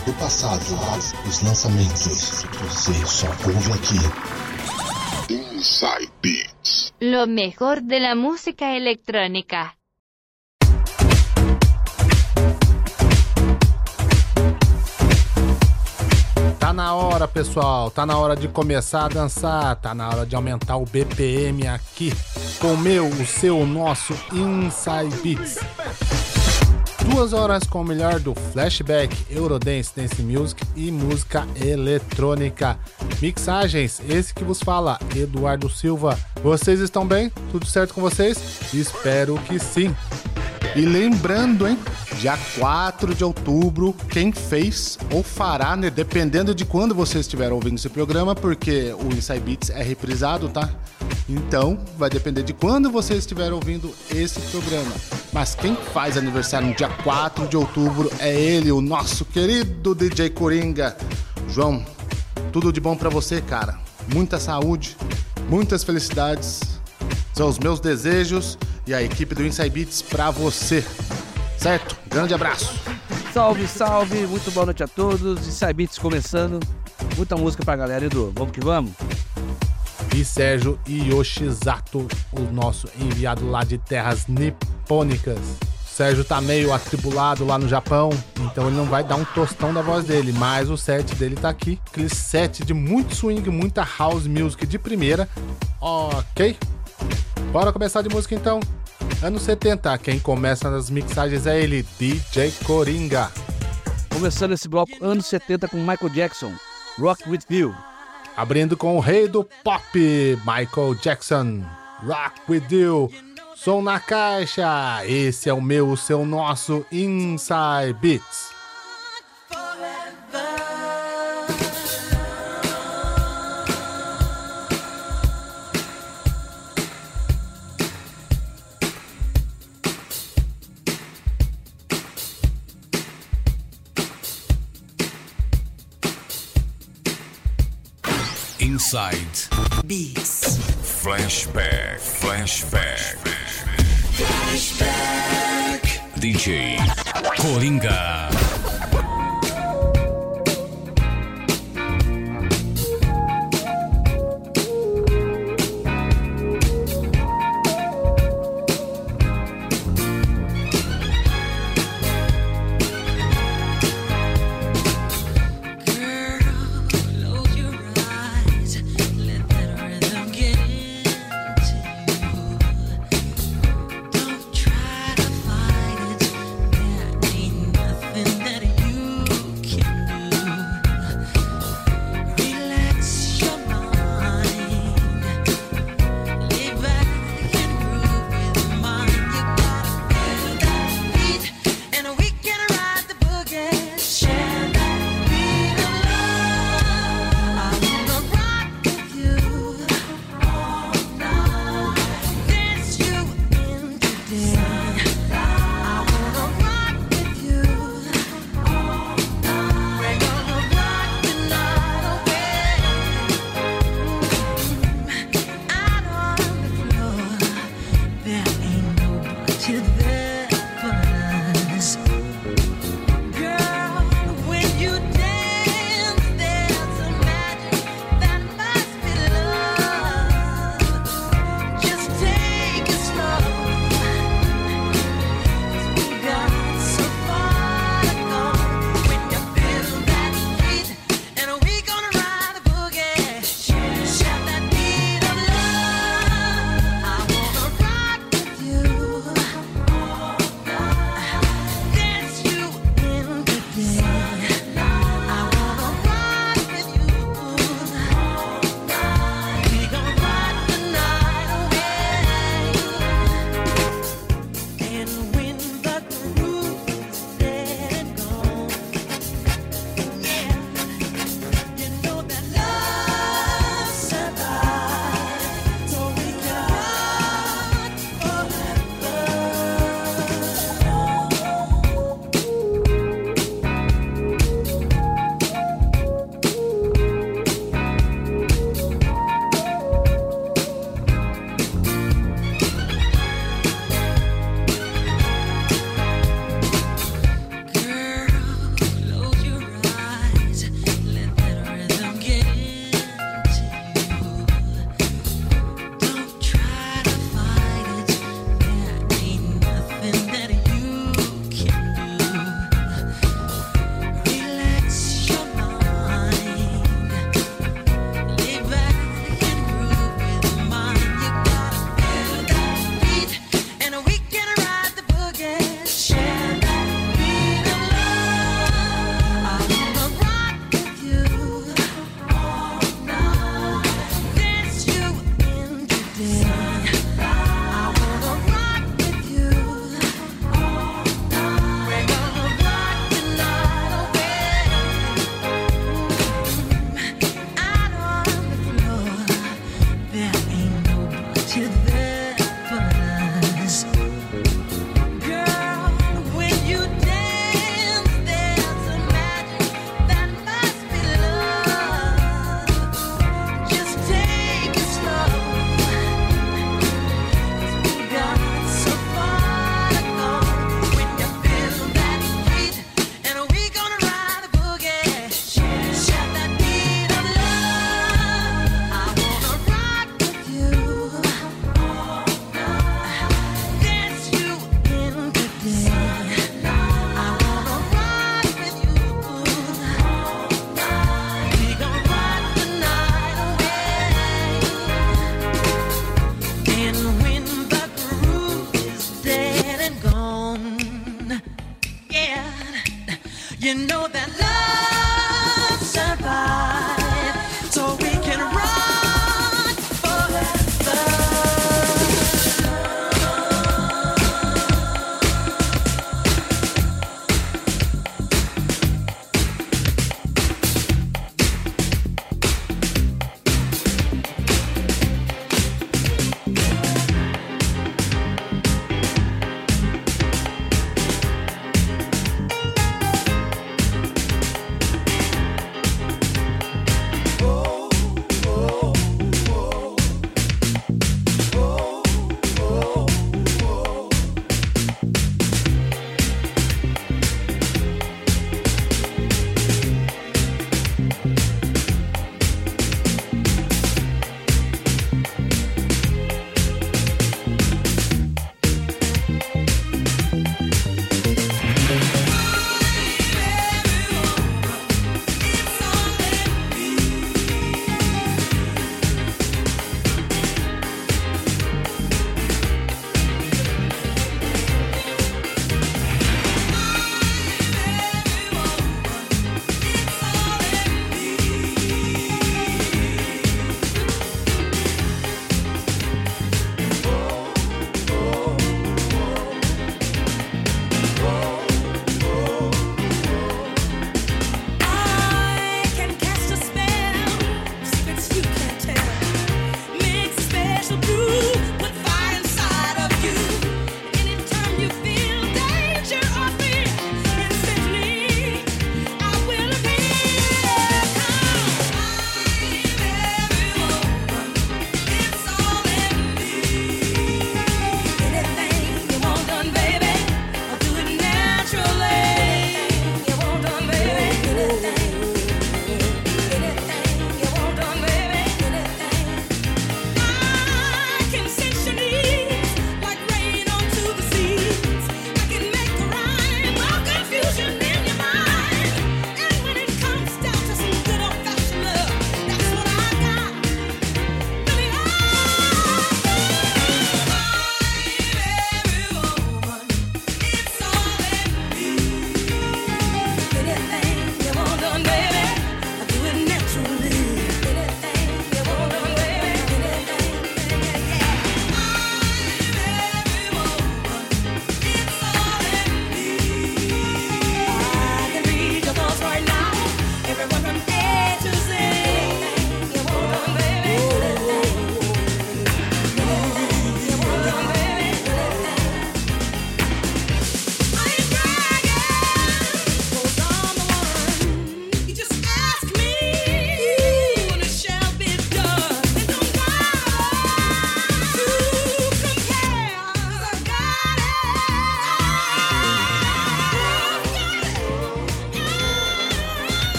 clássicos do passado, os lançamentos. Você só ouve aqui. Inside Beats. Lo mejor de la música electrónica. Tá na hora, pessoal. Tá na hora de começar a dançar. Tá na hora de aumentar o BPM aqui. Com o meu, o seu, o nosso Inside Beats. Duas horas com o melhor do flashback, Eurodance, Dance Music e música eletrônica. Mixagens, esse que vos fala, Eduardo Silva. Vocês estão bem? Tudo certo com vocês? Espero que sim. E lembrando, hein? Dia 4 de outubro, quem fez ou fará, né? Dependendo de quando você estiver ouvindo esse programa, porque o Inside Beats é reprisado, tá? Então, vai depender de quando você estiver ouvindo esse programa. Mas quem faz aniversário no dia 4 de outubro é ele, o nosso querido DJ Coringa. João, tudo de bom para você, cara. Muita saúde, muitas felicidades. São os meus desejos e a equipe do Inside Beats pra você. Certo? Grande abraço. Salve, salve, muito boa noite a todos. Inside Beats começando. Muita música pra galera, Edu. Vamos que vamos? E Sérgio Yoshizato, o nosso enviado lá de terras nipônicas. O Sérgio tá meio atribulado lá no Japão, então ele não vai dar um tostão da voz dele, mas o set dele tá aqui. Aquele set de muito swing, muita house music de primeira. Ok? Bora começar de música então. Anos 70, quem começa nas mixagens é ele, DJ Coringa. Começando esse bloco anos 70 com Michael Jackson, Rock With You. Abrindo com o rei do pop, Michael Jackson. Rock with you. Som na caixa. Esse é o meu, o seu, nosso Inside Beats. Inside Beats. Flashback. Flashback. DJ Coringa.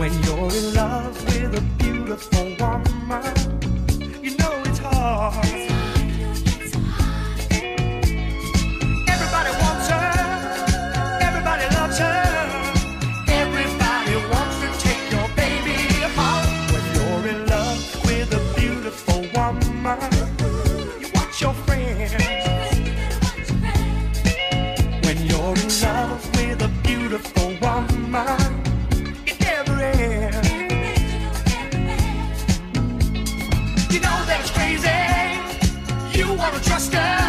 when you're in love with a beautiful woman. wanna trust us.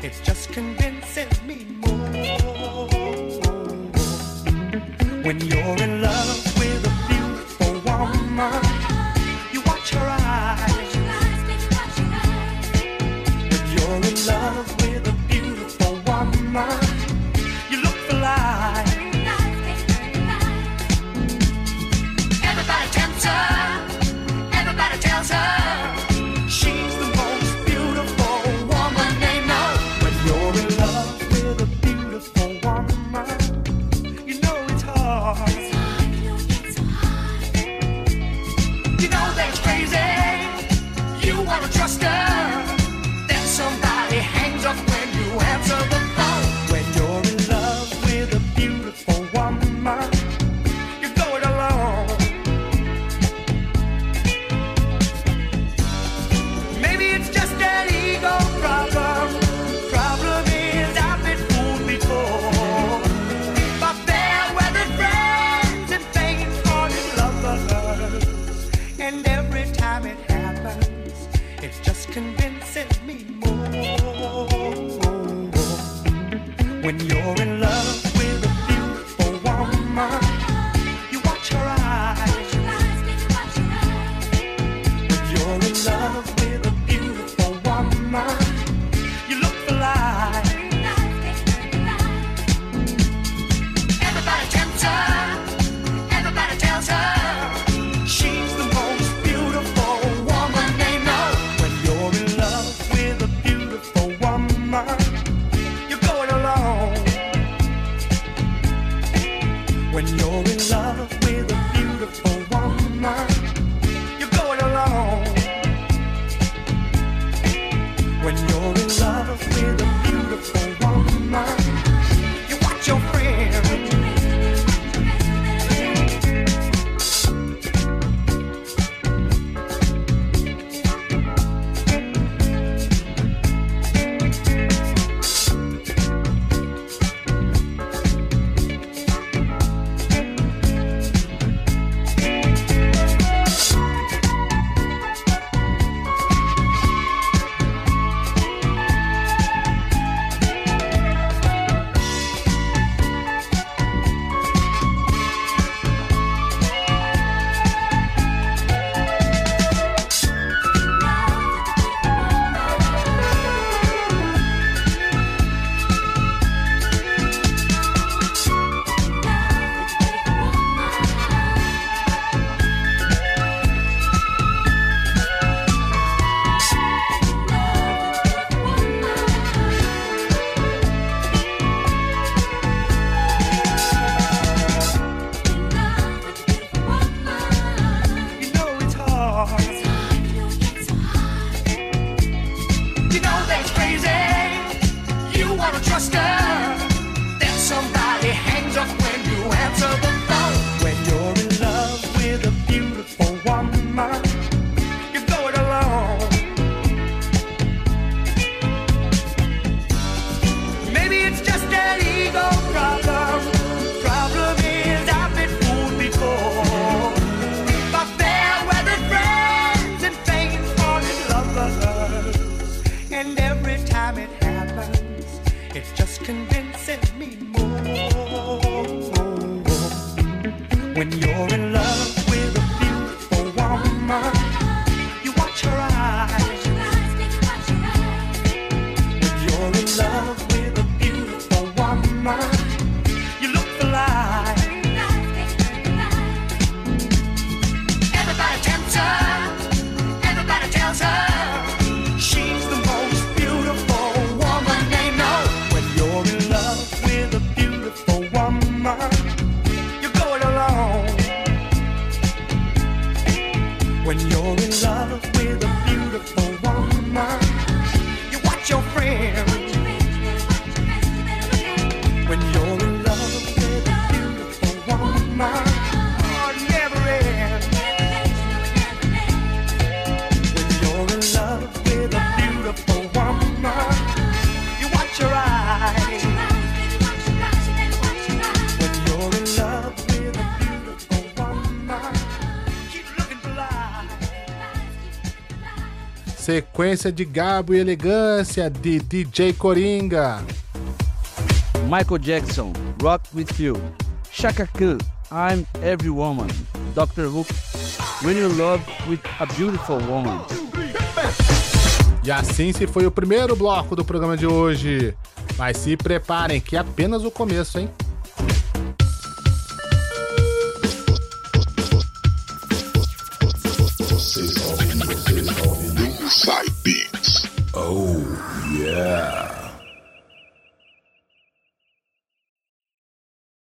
It's just convincing me more. When you're in love with a beautiful woman. Sequência de Gabo e Elegância de DJ Coringa. Michael Jackson, Rock With You. Shaka Khan, I'm Every Woman. Dr. Hook, When You Love With a Beautiful Woman. E assim se foi o primeiro bloco do programa de hoje. Mas se preparem que é apenas o começo, hein?